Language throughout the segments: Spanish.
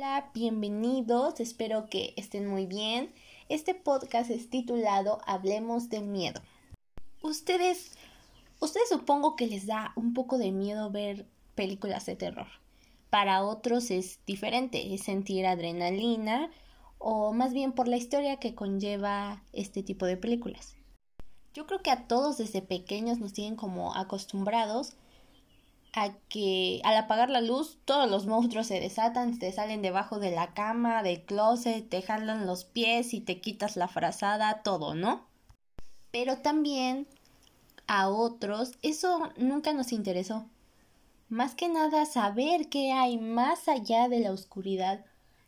Hola, bienvenidos, espero que estén muy bien. Este podcast es titulado Hablemos del miedo. Ustedes, ustedes supongo que les da un poco de miedo ver películas de terror. Para otros es diferente, es sentir adrenalina o más bien por la historia que conlleva este tipo de películas. Yo creo que a todos desde pequeños nos tienen como acostumbrados a que al apagar la luz todos los monstruos se desatan, te salen debajo de la cama, del closet, te jalan los pies y te quitas la frazada, todo, ¿no? Pero también a otros eso nunca nos interesó. Más que nada saber qué hay más allá de la oscuridad,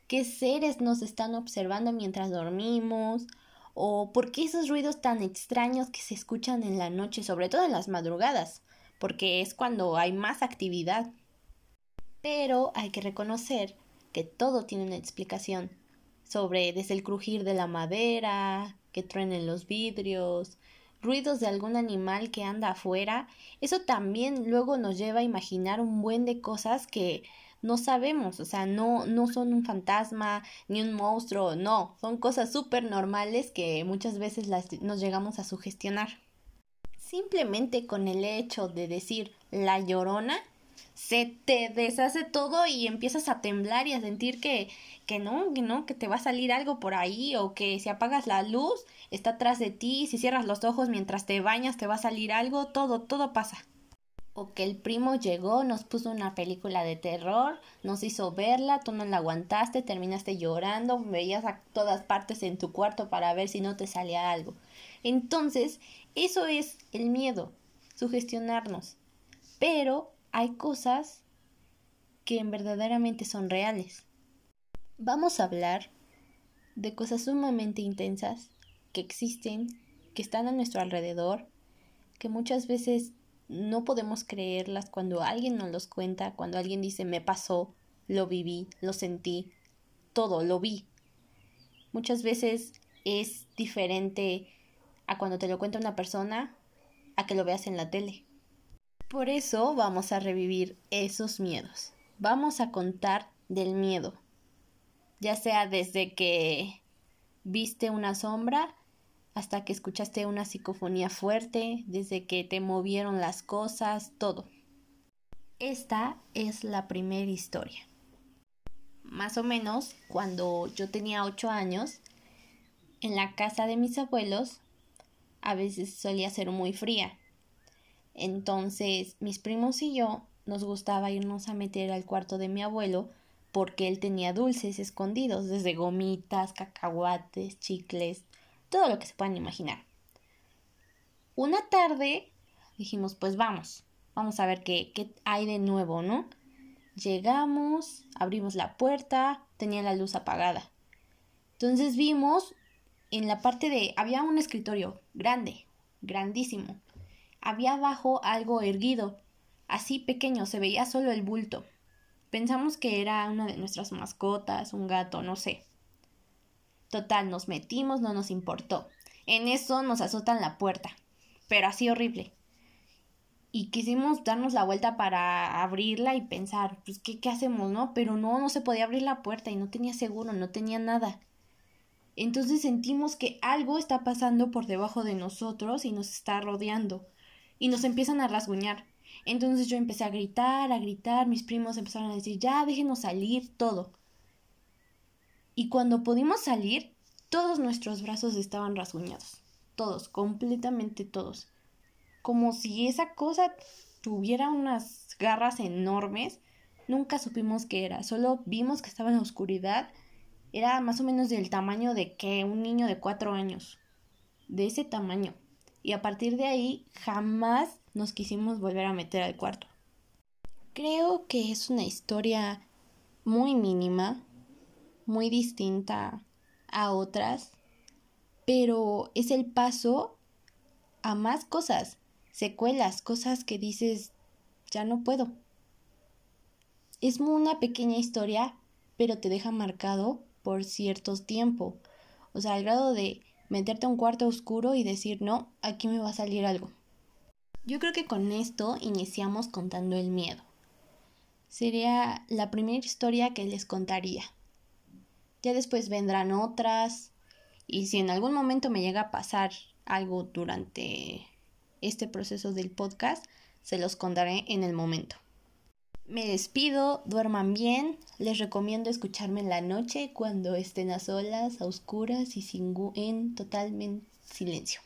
qué seres nos están observando mientras dormimos, o por qué esos ruidos tan extraños que se escuchan en la noche, sobre todo en las madrugadas porque es cuando hay más actividad. Pero hay que reconocer que todo tiene una explicación sobre desde el crujir de la madera, que truenen los vidrios, ruidos de algún animal que anda afuera, eso también luego nos lleva a imaginar un buen de cosas que no sabemos, o sea, no, no son un fantasma ni un monstruo, no, son cosas súper normales que muchas veces las, nos llegamos a sugestionar. Simplemente con el hecho de decir la llorona, se te deshace todo y empiezas a temblar y a sentir que, que no, que no, que te va a salir algo por ahí o que si apagas la luz está atrás de ti, si cierras los ojos mientras te bañas te va a salir algo, todo, todo pasa. Que el primo llegó, nos puso una película de terror, nos hizo verla, tú no la aguantaste, terminaste llorando, veías a todas partes en tu cuarto para ver si no te salía algo. Entonces, eso es el miedo, sugestionarnos. Pero hay cosas que verdaderamente son reales. Vamos a hablar de cosas sumamente intensas que existen, que están a nuestro alrededor, que muchas veces no podemos creerlas cuando alguien nos los cuenta, cuando alguien dice me pasó, lo viví, lo sentí, todo, lo vi. Muchas veces es diferente a cuando te lo cuenta una persona a que lo veas en la tele. Por eso vamos a revivir esos miedos. Vamos a contar del miedo. Ya sea desde que viste una sombra hasta que escuchaste una psicofonía fuerte, desde que te movieron las cosas, todo. Esta es la primera historia. Más o menos cuando yo tenía 8 años, en la casa de mis abuelos a veces solía ser muy fría. Entonces mis primos y yo nos gustaba irnos a meter al cuarto de mi abuelo porque él tenía dulces escondidos, desde gomitas, cacahuates, chicles, todo lo que se puedan imaginar. Una tarde dijimos, pues vamos, vamos a ver qué, hay de nuevo, ¿no? Llegamos, abrimos la puerta, tenía la luz apagada. Entonces vimos en la parte de había un escritorio grande, grandísimo. Había abajo algo erguido, así pequeño, se veía solo el bulto. Pensamos que era una de nuestras mascotas, un gato, no sé. Total, nos metimos, no nos importó. En eso nos azotan la puerta, pero así horrible. Y quisimos darnos la vuelta para abrirla y pensar, pues, ¿qué, qué hacemos, no? Pero no, no se podía abrir la puerta y no tenía seguro, no tenía nada. Entonces sentimos que algo está pasando por debajo de nosotros y nos está rodeando y nos empiezan a rasguñar. Entonces yo empecé a gritar, a gritar, mis primos empezaron a decir, ya, déjenos salir, todo. Y cuando pudimos salir, todos nuestros brazos estaban rasguñados, todos, completamente todos. Como si esa cosa tuviera unas garras enormes. Nunca supimos qué era, solo vimos que estaba en la oscuridad era más o menos del tamaño de que un niño de cuatro años. De ese tamaño. Y a partir de ahí jamás nos quisimos volver a meter al cuarto. Creo que es una historia muy mínima, muy distinta a otras, pero es el paso a más cosas, secuelas, cosas que dices, ya no puedo. Es una pequeña historia, pero te deja marcado por ciertos tiempo. O sea, al grado de meterte a un cuarto oscuro y decir, no, aquí me va a salir algo. Yo creo que con esto iniciamos contando el miedo. Sería la primera historia que les contaría. Ya después vendrán otras. Y si en algún momento me llega a pasar algo durante este proceso del podcast, se los contaré en el momento. Me despido, duerman bien, les recomiendo escucharme en la noche cuando estén a solas, a oscuras y sin en totalmente silencio.